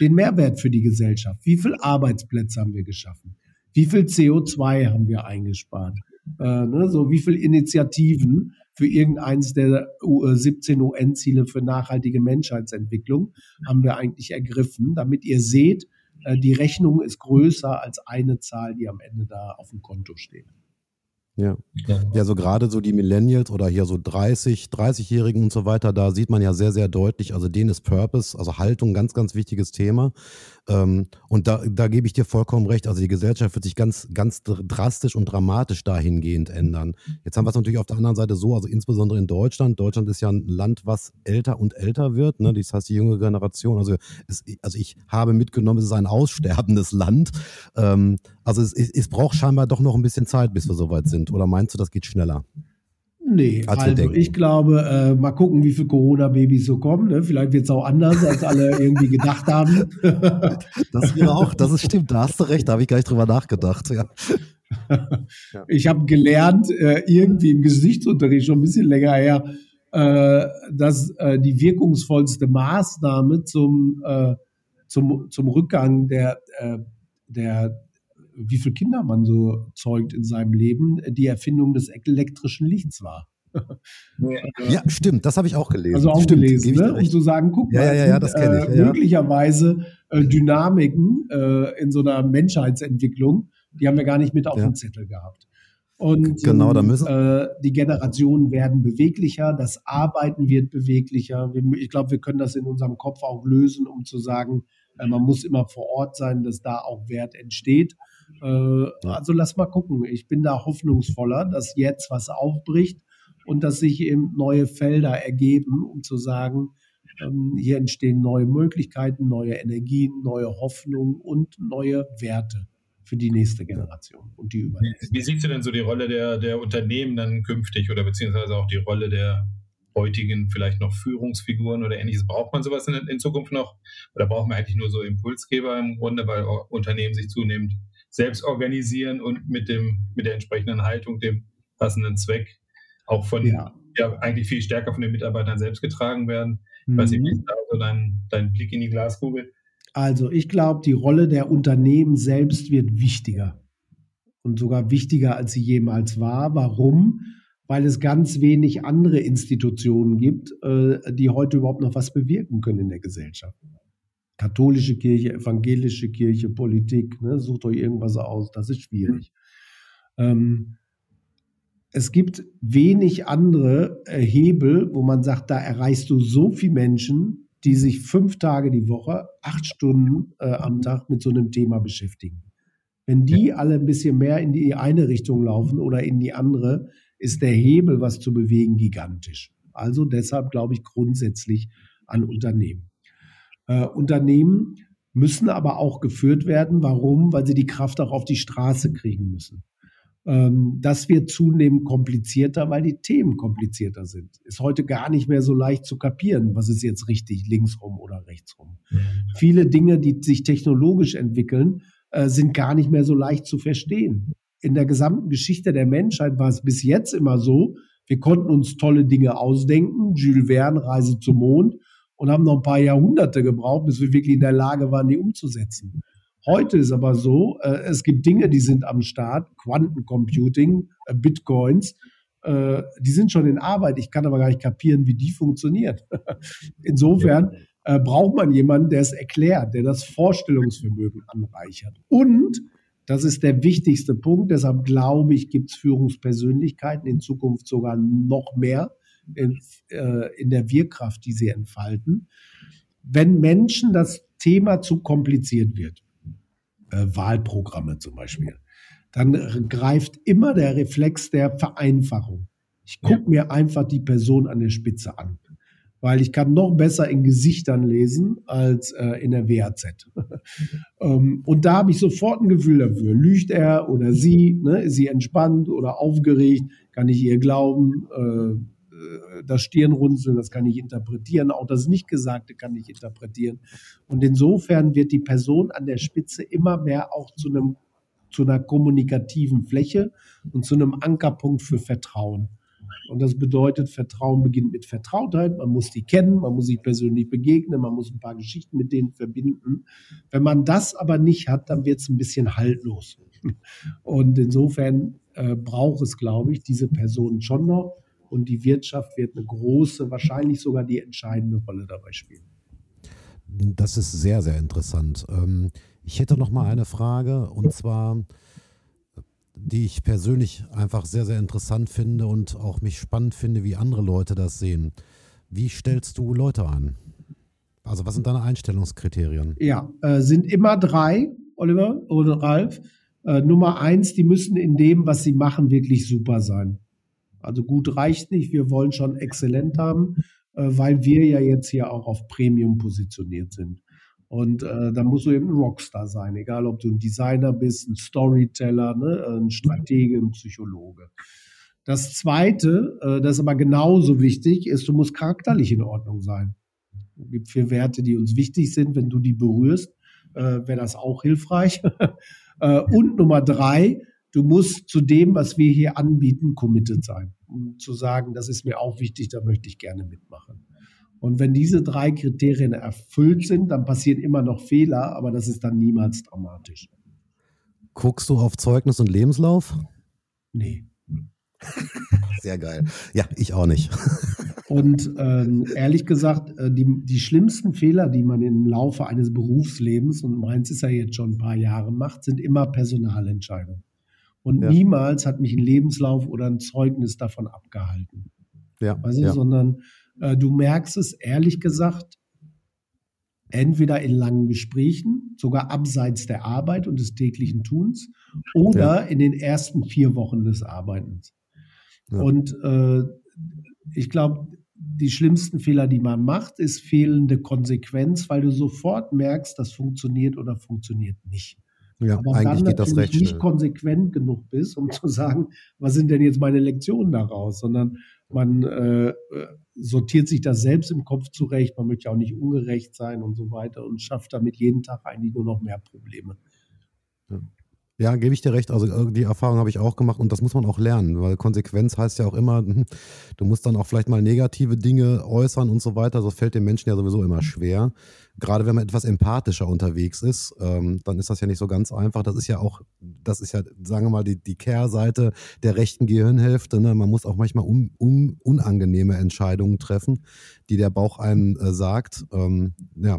den Mehrwert für die Gesellschaft. Wie viele Arbeitsplätze haben wir geschaffen? Wie viel CO2 haben wir eingespart? Äh, ne, so wie viele Initiativen für irgendeins der 17 UN-Ziele für nachhaltige Menschheitsentwicklung haben wir eigentlich ergriffen, damit ihr seht, äh, die Rechnung ist größer als eine Zahl, die am Ende da auf dem Konto steht. Ja. ja, so gerade so die Millennials oder hier so 30, 30-Jährigen und so weiter, da sieht man ja sehr, sehr deutlich, also denen ist Purpose, also Haltung, ganz, ganz wichtiges Thema. Ähm, und da, da gebe ich dir vollkommen recht. Also die Gesellschaft wird sich ganz, ganz drastisch und dramatisch dahingehend ändern. Jetzt haben wir es natürlich auf der anderen Seite so, also insbesondere in Deutschland. Deutschland ist ja ein Land, was älter und älter wird. Ne? Das heißt, die junge Generation, also, es, also ich habe mitgenommen, es ist ein aussterbendes Land. Ähm, also es, es braucht scheinbar doch noch ein bisschen Zeit, bis wir soweit sind. Oder meinst du, das geht schneller? Nee, als also ich glaube, äh, mal gucken, wie viele Corona-Babys so kommen. Ne? Vielleicht wird es auch anders, als alle irgendwie gedacht haben. das wäre auch, das ist stimmt, da hast du recht, da habe ich gar nicht drüber nachgedacht. Ja. Ich habe gelernt, äh, irgendwie im Gesichtsunterricht schon ein bisschen länger her, äh, dass äh, die wirkungsvollste Maßnahme zum, äh, zum, zum Rückgang der, äh, der wie viele Kinder man so zeugt in seinem Leben, die Erfindung des elektrischen Lichts war. ja, stimmt, das habe ich auch gelesen. Also auch stimmt, gelesen, ne? um zu sagen, guck ja, mal, ja, ja, das kenne ich. Äh, möglicherweise äh, Dynamiken äh, in so einer Menschheitsentwicklung, die haben wir gar nicht mit auf dem Zettel gehabt. Und genau, da müssen äh, die Generationen werden beweglicher, das Arbeiten wird beweglicher. Ich glaube, wir können das in unserem Kopf auch lösen, um zu sagen, äh, man muss immer vor Ort sein, dass da auch Wert entsteht. Äh, also lass mal gucken. Ich bin da hoffnungsvoller, dass jetzt was aufbricht und dass sich eben neue Felder ergeben, um zu sagen, ähm, hier entstehen neue Möglichkeiten, neue Energien, neue Hoffnungen und neue Werte für die nächste Generation und die übernächste. Wie siehst du denn so die Rolle der, der Unternehmen dann künftig oder beziehungsweise auch die Rolle der heutigen vielleicht noch Führungsfiguren oder ähnliches? Braucht man sowas in, in Zukunft noch oder brauchen wir eigentlich nur so Impulsgeber im Grunde, weil Unternehmen sich zunehmend selbst organisieren und mit dem, mit der entsprechenden Haltung, dem passenden Zweck auch von, ja, ja eigentlich viel stärker von den Mitarbeitern selbst getragen werden. Mhm. Wie ist da so dein, dein Blick in die Glaskugel? Also ich glaube, die Rolle der Unternehmen selbst wird wichtiger und sogar wichtiger, als sie jemals war. Warum? Weil es ganz wenig andere Institutionen gibt, äh, die heute überhaupt noch was bewirken können in der Gesellschaft katholische Kirche, evangelische Kirche, Politik, ne, sucht euch irgendwas aus, das ist schwierig. Ähm, es gibt wenig andere äh, Hebel, wo man sagt, da erreichst du so viele Menschen, die sich fünf Tage die Woche, acht Stunden äh, am Tag mit so einem Thema beschäftigen. Wenn die alle ein bisschen mehr in die eine Richtung laufen oder in die andere, ist der Hebel, was zu bewegen, gigantisch. Also deshalb glaube ich grundsätzlich an Unternehmen. Äh, Unternehmen müssen aber auch geführt werden. Warum? Weil sie die Kraft auch auf die Straße kriegen müssen. Ähm, das wird zunehmend komplizierter, weil die Themen komplizierter sind. Ist heute gar nicht mehr so leicht zu kapieren, was ist jetzt richtig, linksrum oder rechtsrum. Mhm. Viele Dinge, die sich technologisch entwickeln, äh, sind gar nicht mehr so leicht zu verstehen. In der gesamten Geschichte der Menschheit war es bis jetzt immer so, wir konnten uns tolle Dinge ausdenken, Jules Verne, Reise zum Mond, und haben noch ein paar Jahrhunderte gebraucht, bis wir wirklich in der Lage waren, die umzusetzen. Heute ist aber so, äh, es gibt Dinge, die sind am Start, Quantencomputing, äh, Bitcoins, äh, die sind schon in Arbeit. Ich kann aber gar nicht kapieren, wie die funktioniert. Insofern äh, braucht man jemanden, der es erklärt, der das Vorstellungsvermögen anreichert. Und das ist der wichtigste Punkt. Deshalb glaube ich, gibt es Führungspersönlichkeiten in Zukunft sogar noch mehr in, äh, in der Wirkkraft, die sie entfalten, wenn Menschen das Thema zu kompliziert wird, äh, Wahlprogramme zum Beispiel, dann greift immer der Reflex der Vereinfachung. Ich gucke ja. mir einfach die Person an der Spitze an weil ich kann noch besser in Gesichtern lesen als äh, in der WAZ. ähm, und da habe ich sofort ein Gefühl dafür. Lügt er oder sie? Ne? Ist sie entspannt oder aufgeregt? Kann ich ihr glauben? Äh, das Stirnrunzeln, das kann ich interpretieren. Auch das Nichtgesagte kann ich interpretieren. Und insofern wird die Person an der Spitze immer mehr auch zu einem zu einer kommunikativen Fläche und zu einem Ankerpunkt für Vertrauen. Und das bedeutet, Vertrauen beginnt mit Vertrautheit. Man muss die kennen, man muss sich persönlich begegnen, man muss ein paar Geschichten mit denen verbinden. Wenn man das aber nicht hat, dann wird es ein bisschen haltlos. Und insofern äh, braucht es, glaube ich, diese Personen schon noch. Und die Wirtschaft wird eine große, wahrscheinlich sogar die entscheidende Rolle dabei spielen. Das ist sehr, sehr interessant. Ähm, ich hätte noch mal eine Frage und zwar die ich persönlich einfach sehr, sehr interessant finde und auch mich spannend finde, wie andere Leute das sehen. Wie stellst du Leute an? Also was sind deine Einstellungskriterien? Ja, äh, sind immer drei, Oliver oder Ralf. Äh, Nummer eins, die müssen in dem, was sie machen, wirklich super sein. Also gut reicht nicht, wir wollen schon exzellent haben, äh, weil wir ja jetzt hier auch auf Premium positioniert sind. Und äh, da musst du eben ein Rockstar sein, egal ob du ein Designer bist, ein Storyteller, ne, ein Stratege, ein Psychologe. Das Zweite, äh, das ist aber genauso wichtig, ist, du musst charakterlich in Ordnung sein. Es gibt vier Werte, die uns wichtig sind. Wenn du die berührst, äh, wäre das auch hilfreich. äh, und Nummer drei, du musst zu dem, was wir hier anbieten, committed sein. Um zu sagen, das ist mir auch wichtig, da möchte ich gerne mitmachen. Und wenn diese drei Kriterien erfüllt sind, dann passieren immer noch Fehler, aber das ist dann niemals dramatisch. Guckst du auf Zeugnis und Lebenslauf? Nee. Sehr geil. Ja, ich auch nicht. Und ähm, ehrlich gesagt, äh, die, die schlimmsten Fehler, die man im Laufe eines Berufslebens, und meins ist ja jetzt schon ein paar Jahre, macht, sind immer Personalentscheidungen. Und ja. niemals hat mich ein Lebenslauf oder ein Zeugnis davon abgehalten. Ja, weißt du, ja. Sondern äh, du merkst es ehrlich gesagt entweder in langen Gesprächen, sogar abseits der Arbeit und des täglichen Tuns, oder ja. in den ersten vier Wochen des Arbeitens. Und äh, ich glaube, die schlimmsten Fehler, die man macht, ist fehlende Konsequenz, weil du sofort merkst, das funktioniert oder funktioniert nicht. Ja, Aber eigentlich dann geht das recht nicht konsequent genug bist, um zu sagen, was sind denn jetzt meine Lektionen daraus, sondern man äh, sortiert sich das selbst im Kopf zurecht, man möchte auch nicht ungerecht sein und so weiter und schafft damit jeden Tag eigentlich nur noch mehr Probleme. Ja. Ja, gebe ich dir recht. Also äh, die Erfahrung habe ich auch gemacht und das muss man auch lernen, weil Konsequenz heißt ja auch immer, hm, du musst dann auch vielleicht mal negative Dinge äußern und so weiter. Das fällt den Menschen ja sowieso immer schwer. Gerade wenn man etwas empathischer unterwegs ist, ähm, dann ist das ja nicht so ganz einfach. Das ist ja auch, das ist ja, sagen wir mal, die, die Kehrseite der rechten Gehirnhälfte. Ne? Man muss auch manchmal un, un, unangenehme Entscheidungen treffen, die der Bauch einem äh, sagt. Ähm, ja,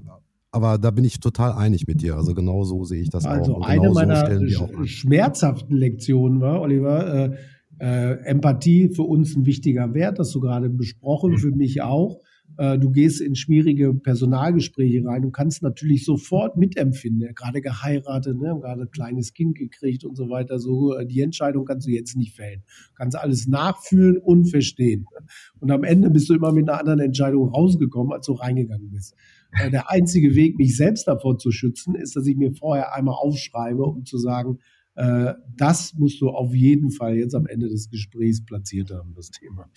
aber da bin ich total einig mit dir. Also genau so sehe ich das also auch. Also eine meiner so schmerzhaften Lektionen war, Oliver, äh, äh, Empathie für uns ein wichtiger Wert, das du gerade besprochen, für mich auch. Äh, du gehst in schwierige Personalgespräche rein. Du kannst natürlich sofort mitempfinden. Gerade geheiratet, ne, gerade ein kleines Kind gekriegt und so weiter. So äh, die Entscheidung kannst du jetzt nicht fällen. Du kannst alles nachfühlen und verstehen. Und am Ende bist du immer mit einer anderen Entscheidung rausgekommen, als du reingegangen bist. Äh, der einzige Weg, mich selbst davor zu schützen, ist, dass ich mir vorher einmal aufschreibe, um zu sagen, äh, das musst du auf jeden Fall jetzt am Ende des Gesprächs platziert haben, das Thema.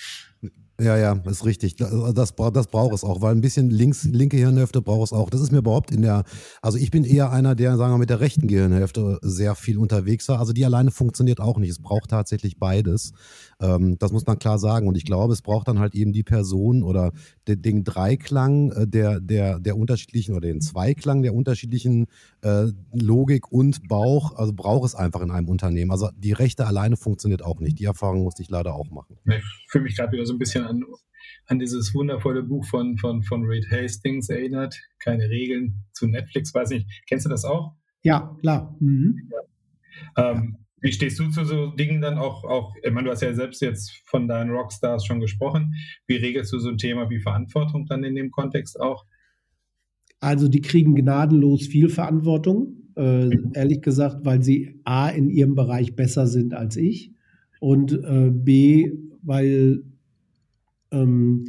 Ja, ja, ist richtig. Das, das, das braucht es auch, weil ein bisschen links, linke Hirnhälfte braucht es auch. Das ist mir überhaupt in der, also ich bin eher einer, der, sagen wir, mit der rechten Gehirnhälfte sehr viel unterwegs war. Also die alleine funktioniert auch nicht. Es braucht tatsächlich beides. Ähm, das muss man klar sagen. Und ich glaube, es braucht dann halt eben die Person oder den, den Dreiklang äh, der, der, der unterschiedlichen oder den Zweiklang der unterschiedlichen äh, Logik und Bauch. Also braucht es einfach in einem Unternehmen. Also die rechte alleine funktioniert auch nicht. Die Erfahrung musste ich leider auch machen. Ich fühle mich gerade wieder so ein bisschen an, an dieses wundervolle Buch von, von, von Reed Hastings erinnert. Keine Regeln zu Netflix, weiß nicht. Kennst du das auch? Ja, klar. Mhm. Ja. Ähm, wie stehst du zu so Dingen dann auch, auch, ich meine, du hast ja selbst jetzt von deinen Rockstars schon gesprochen. Wie regelst du so ein Thema wie Verantwortung dann in dem Kontext auch? Also die kriegen gnadenlos viel Verantwortung, äh, mhm. ehrlich gesagt, weil sie A in ihrem Bereich besser sind als ich und äh, B, weil ähm,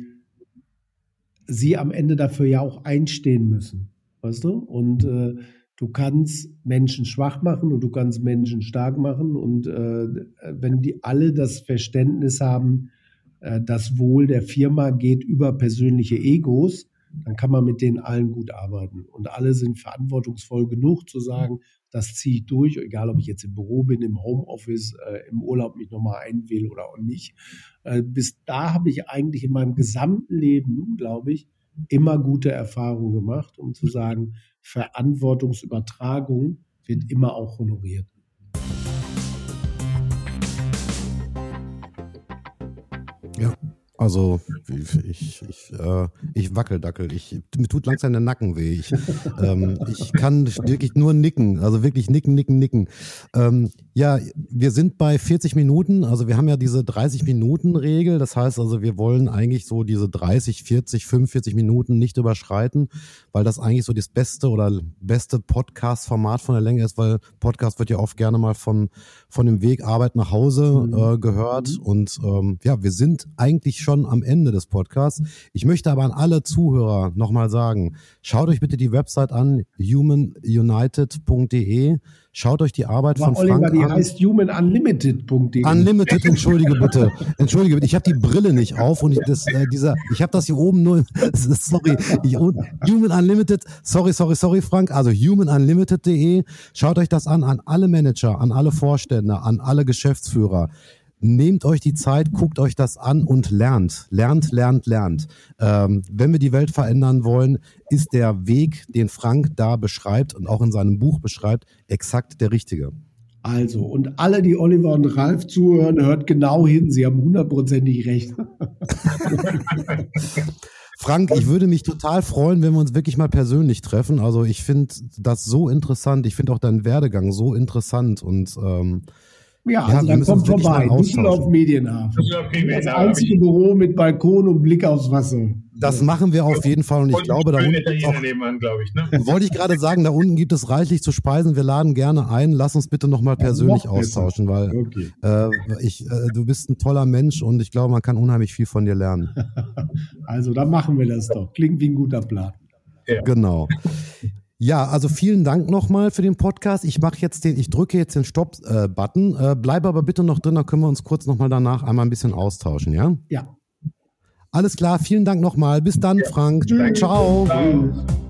sie am Ende dafür ja auch einstehen müssen. Weißt du? Und äh, du kannst Menschen schwach machen und du kannst Menschen stark machen. Und äh, wenn die alle das Verständnis haben, äh, das Wohl der Firma geht über persönliche Egos, dann kann man mit denen allen gut arbeiten. Und alle sind verantwortungsvoll genug zu sagen, das ziehe ich durch, egal ob ich jetzt im Büro bin, im Homeoffice, äh, im Urlaub mich nochmal einwähle oder auch nicht. Äh, bis da habe ich eigentlich in meinem gesamten Leben, glaube ich, immer gute Erfahrungen gemacht, um zu sagen, Verantwortungsübertragung wird immer auch honoriert. Ja, also ich, ich, äh, ich wackeldackel. Ich, mir tut langsam der Nacken weh. Ich, ähm, ich kann wirklich nur nicken. Also wirklich nicken, nicken, nicken. Ähm, ja, wir sind bei 40 Minuten. Also wir haben ja diese 30-Minuten-Regel. Das heißt also, wir wollen eigentlich so diese 30, 40, 45 Minuten nicht überschreiten, weil das eigentlich so das beste oder beste Podcast-Format von der Länge ist, weil Podcast wird ja oft gerne mal von, von dem Weg Arbeit nach Hause mhm. äh, gehört. Und ähm, ja, wir sind eigentlich schon am Ende des Podcasts. Ich möchte aber an alle Zuhörer nochmal sagen, schaut euch bitte die Website an, humanunited.de. Schaut euch die Arbeit Aber von Oliver, Frank die an. heißt humanunlimited.de. Unlimited, entschuldige bitte. Entschuldige bitte, ich habe die Brille nicht auf und ich, das, äh, dieser, ich habe das hier oben nur, sorry, ich, Human Unlimited, sorry, sorry, sorry Frank, also humanunlimited.de. Schaut euch das an, an alle Manager, an alle Vorstände, an alle Geschäftsführer. Nehmt euch die Zeit, guckt euch das an und lernt. Lernt, lernt, lernt. Ähm, wenn wir die Welt verändern wollen, ist der Weg, den Frank da beschreibt und auch in seinem Buch beschreibt, exakt der richtige. Also, und alle, die Oliver und Ralf zuhören, hört genau hin. Sie haben hundertprozentig recht. Frank, ich würde mich total freuen, wenn wir uns wirklich mal persönlich treffen. Also ich finde das so interessant. Ich finde auch deinen Werdegang so interessant und ähm, ja, also ja, dann kommt vorbei. Düsseldorf Medienhafen. Das einzige Büro mit Balkon und Blick aufs Wasser. Das machen wir auf jeden Fall und ich und glaube, da unten auch, nebenan, ich, ne? wollte ich gerade sagen, da unten gibt es reichlich zu speisen. Wir laden gerne ein. Lass uns bitte nochmal persönlich ja, noch austauschen, weil okay. äh, ich, äh, du bist ein toller Mensch und ich glaube, man kann unheimlich viel von dir lernen. also, dann machen wir das doch. Klingt wie ein guter Plan. Ja. Genau. Ja, also vielen Dank nochmal für den Podcast. Ich mache jetzt den, ich drücke jetzt den Stopp-Button. Äh, bleib aber bitte noch drin, dann können wir uns kurz nochmal danach einmal ein bisschen austauschen, ja? Ja. Alles klar, vielen Dank nochmal. Bis dann, Frank. Ciao. Ciao.